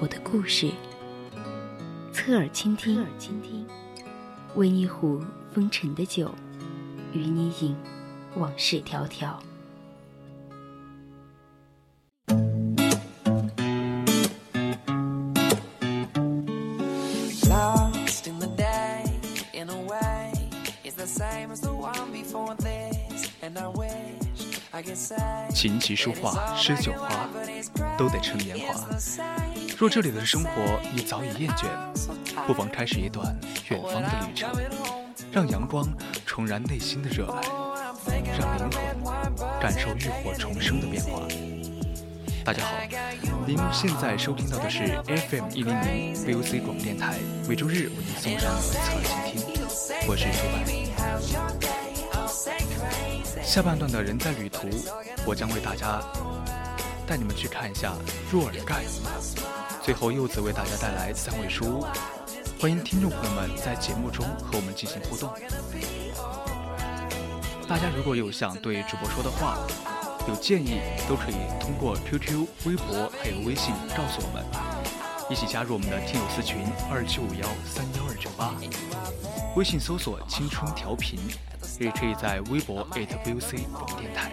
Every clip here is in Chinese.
我的故事，侧耳倾听，侧耳倾听温一壶风尘的酒，与你饮往事迢迢。琴棋书画诗酒花，都得趁年华。若这里的生活你早已厌倦，不妨开始一段远方的旅程，让阳光重燃内心的热爱，让灵魂感受浴火重生的变化。大家好，您现在收听到的是 FM 一零零 VOC 广播电台，每周日为您送上的侧耳倾听，我是楚白。下半段的人在旅途，我将为大家带你们去看一下若尔盖。最后，柚子为大家带来三位书屋，欢迎听众朋友们在节目中和我们进行互动。大家如果有想对主播说的话，有建议，都可以通过 QQ、微博还有微信告诉我们，一起加入我们的听友私群二七五幺三幺二九八，微信搜索“青春调频”。也可以在微博 @VOC 电台。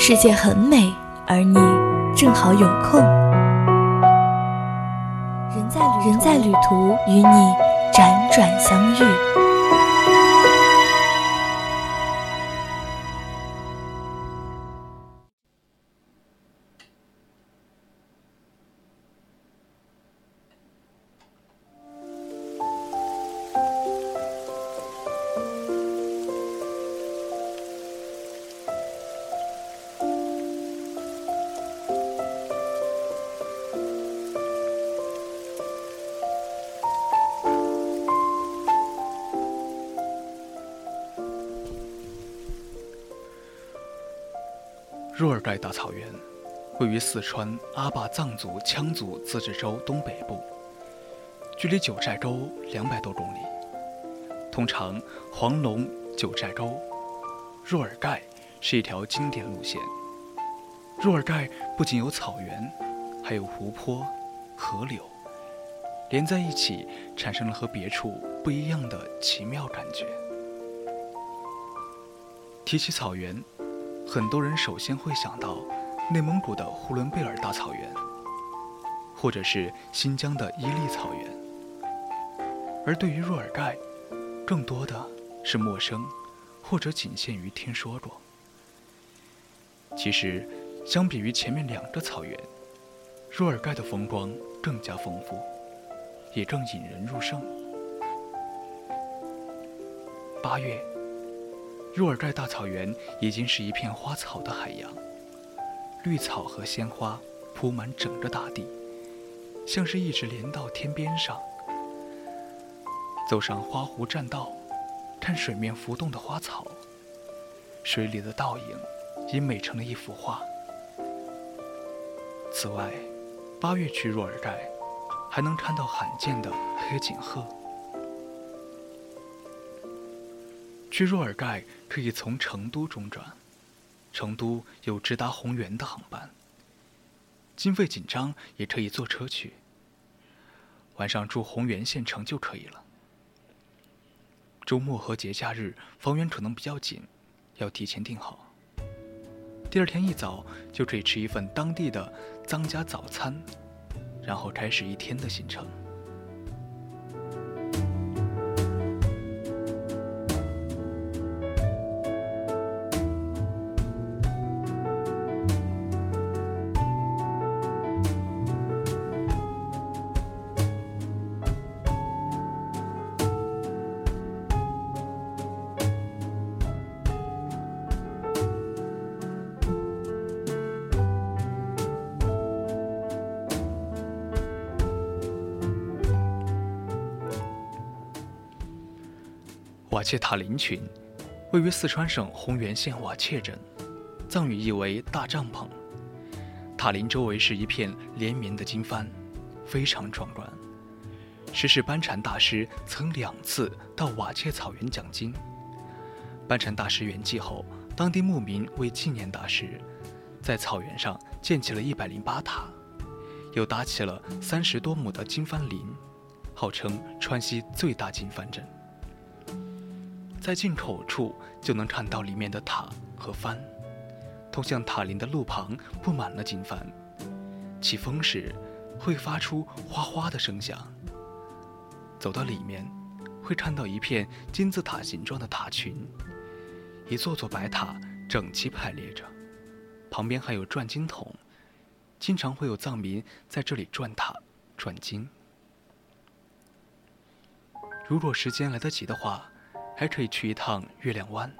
世界很美，而你正好有空。人在旅途，与你辗转相遇。若尔盖大草原位于四川阿坝藏族羌族自治州东北部，距离九寨沟两百多公里。通常黄龙九寨沟，若尔盖是一条经典路线。若尔盖不仅有草原，还有湖泊、河流，连在一起，产生了和别处不一样的奇妙感觉。提起草原。很多人首先会想到内蒙古的呼伦贝尔大草原，或者是新疆的伊犁草原，而对于若尔盖，更多的是陌生，或者仅限于听说过。其实，相比于前面两个草原，若尔盖的风光更加丰富，也更引人入胜。八月。若尔盖大草原已经是一片花草的海洋，绿草和鲜花铺满整个大地，像是一直连到天边上。走上花湖栈道，看水面浮动的花草，水里的倒影已美成了一幅画。此外，八月去若尔盖，还能看到罕见的黑颈鹤。去若尔盖可以从成都中转，成都有直达红原的航班。经费紧张也可以坐车去，晚上住红原县城就可以了。周末和节假日房源可能比较紧，要提前订好。第二天一早就可以吃一份当地的藏家早餐，然后开始一天的行程。瓦切塔林群，位于四川省红原县瓦切镇，藏语意为大帐篷。塔林周围是一片连绵的经幡，非常壮观。时世班禅大师曾两次到瓦切草原讲经。班禅大师圆寂后，当地牧民为纪念大师，在草原上建起了一百零八塔，又搭起了三十多亩的经幡林，号称川西最大经幡镇。在进口处就能看到里面的塔和幡，通向塔林的路旁布满了经幡，起风时会发出哗哗的声响。走到里面，会看到一片金字塔形状的塔群，一座座白塔整齐排列着，旁边还有转经筒，经常会有藏民在这里转塔、转经。如果时间来得及的话。还可以去一趟月亮湾。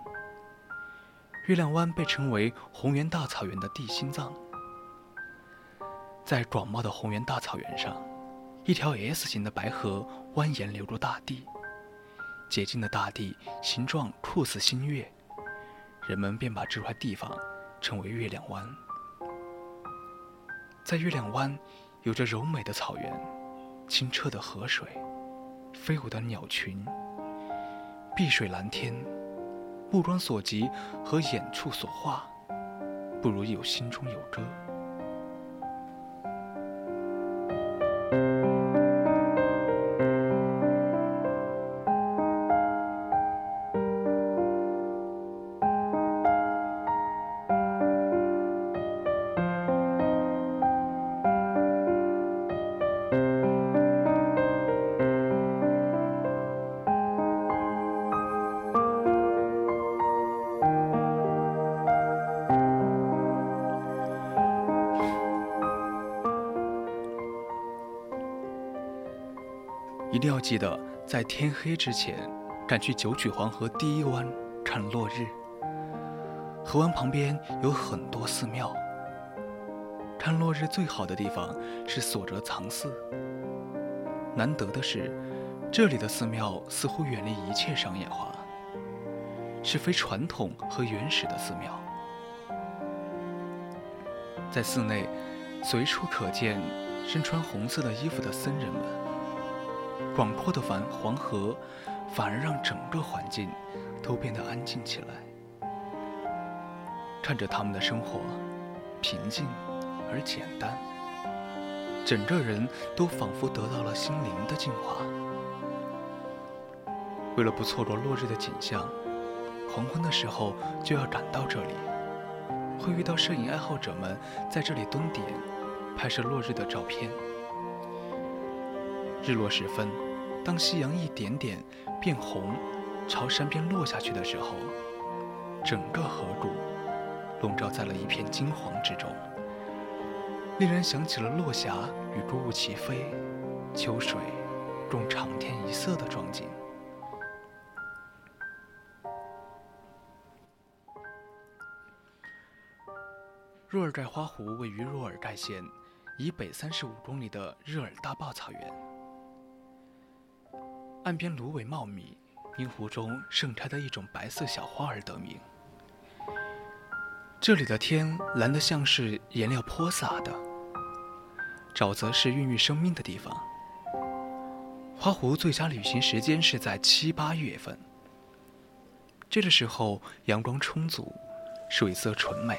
月亮湾被称为红原大草原的地心脏。在广袤的红原大草原上，一条 S 型的白河蜿蜒流入大地，洁净的大地形状酷似新月，人们便把这块地方称为月亮湾。在月亮湾，有着柔美的草原、清澈的河水、飞舞的鸟群。碧水蓝天，目光所及和眼处所画，不如有心中有歌。一定要记得在天黑之前赶去九曲黄河第一湾看落日。河湾旁边有很多寺庙，看落日最好的地方是所哲藏寺。难得的是，这里的寺庙似乎远离一切商业化，是非传统和原始的寺庙。在寺内，随处可见身穿红色的衣服的僧人们。广阔的繁黄河，反而让整个环境都变得安静起来。看着他们的生活，平静而简单，整个人都仿佛得到了心灵的净化。为了不错过落日的景象，黄昏的时候就要赶到这里，会遇到摄影爱好者们在这里蹲点，拍摄落日的照片。日落时分。当夕阳一点点变红，朝山边落下去的时候，整个河谷笼罩在了一片金黄之中，令人想起了落霞与孤鹜齐飞，秋水共长天一色的壮景。若尔盖花湖位于若尔盖县以北三十五公里的日尔大坝草原。岸边芦苇茂密，因湖中盛开的一种白色小花而得名。这里的天蓝得像是颜料泼洒的，沼泽是孕育生命的地方。花湖最佳旅行时间是在七八月份，这个时候阳光充足，水色纯美，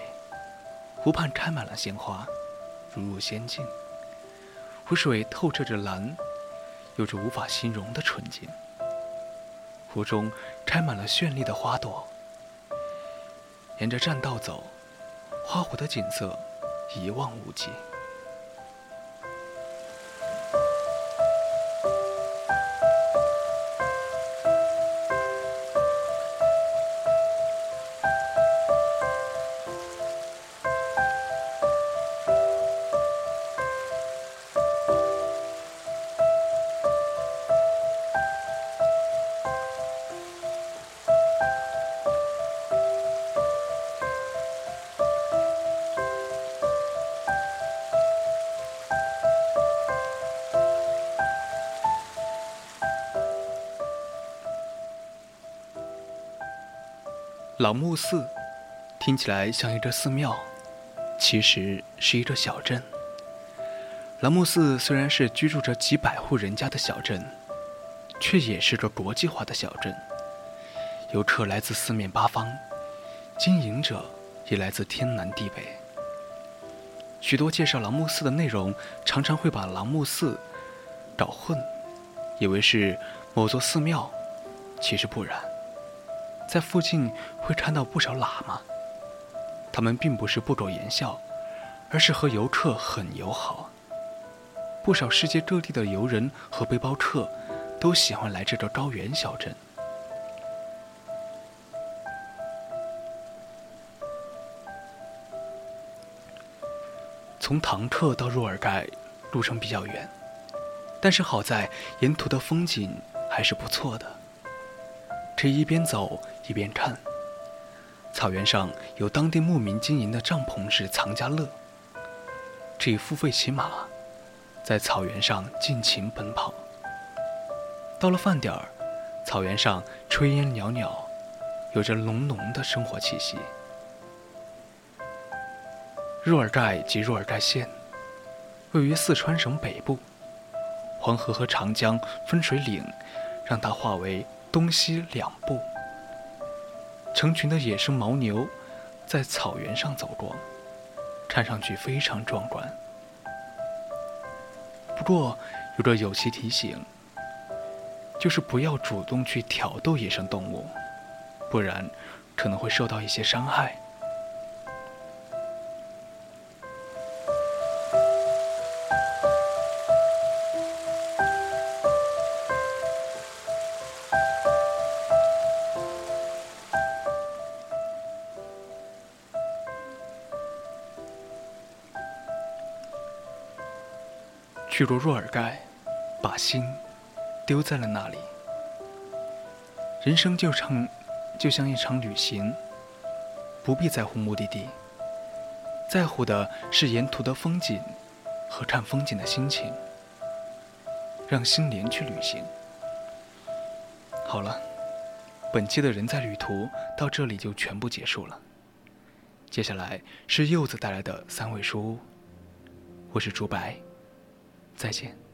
湖畔开满了鲜花，如入仙境。湖水透彻着蓝。有着无法形容的纯净，湖中开满了绚丽的花朵。沿着栈道走，花湖的景色一望无际。朗木寺听起来像一座寺庙，其实是一座小镇。朗木寺虽然是居住着几百户人家的小镇，却也是个国际化的小镇。游客来自四面八方，经营者也来自天南地北。许多介绍朗木寺的内容，常常会把朗木寺搞混，以为是某座寺庙，其实不然。在附近会看到不少喇嘛，他们并不是不苟言笑，而是和游客很友好。不少世界各地的游人和背包客都喜欢来这个高原小镇。从唐克到若尔盖路程比较远，但是好在沿途的风景还是不错的。可以一边走一边看。草原上有当地牧民经营的帐篷式藏家乐，可以付费骑马，在草原上尽情奔跑。到了饭点儿，草原上炊烟袅袅，有着浓浓的生活气息。若尔盖及若尔盖县，位于四川省北部，黄河和长江分水岭，让它化为。东西两部，成群的野生牦牛在草原上走过，看上去非常壮观。不过有个有其提醒，就是不要主动去挑逗野生动物，不然可能会受到一些伤害。去过若尔盖，把心丢在了那里。人生就像就像一场旅行，不必在乎目的地，在乎的是沿途的风景和看风景的心情。让心灵去旅行。好了，本期的人在旅途到这里就全部结束了。接下来是柚子带来的三味书屋，我是朱白。再见。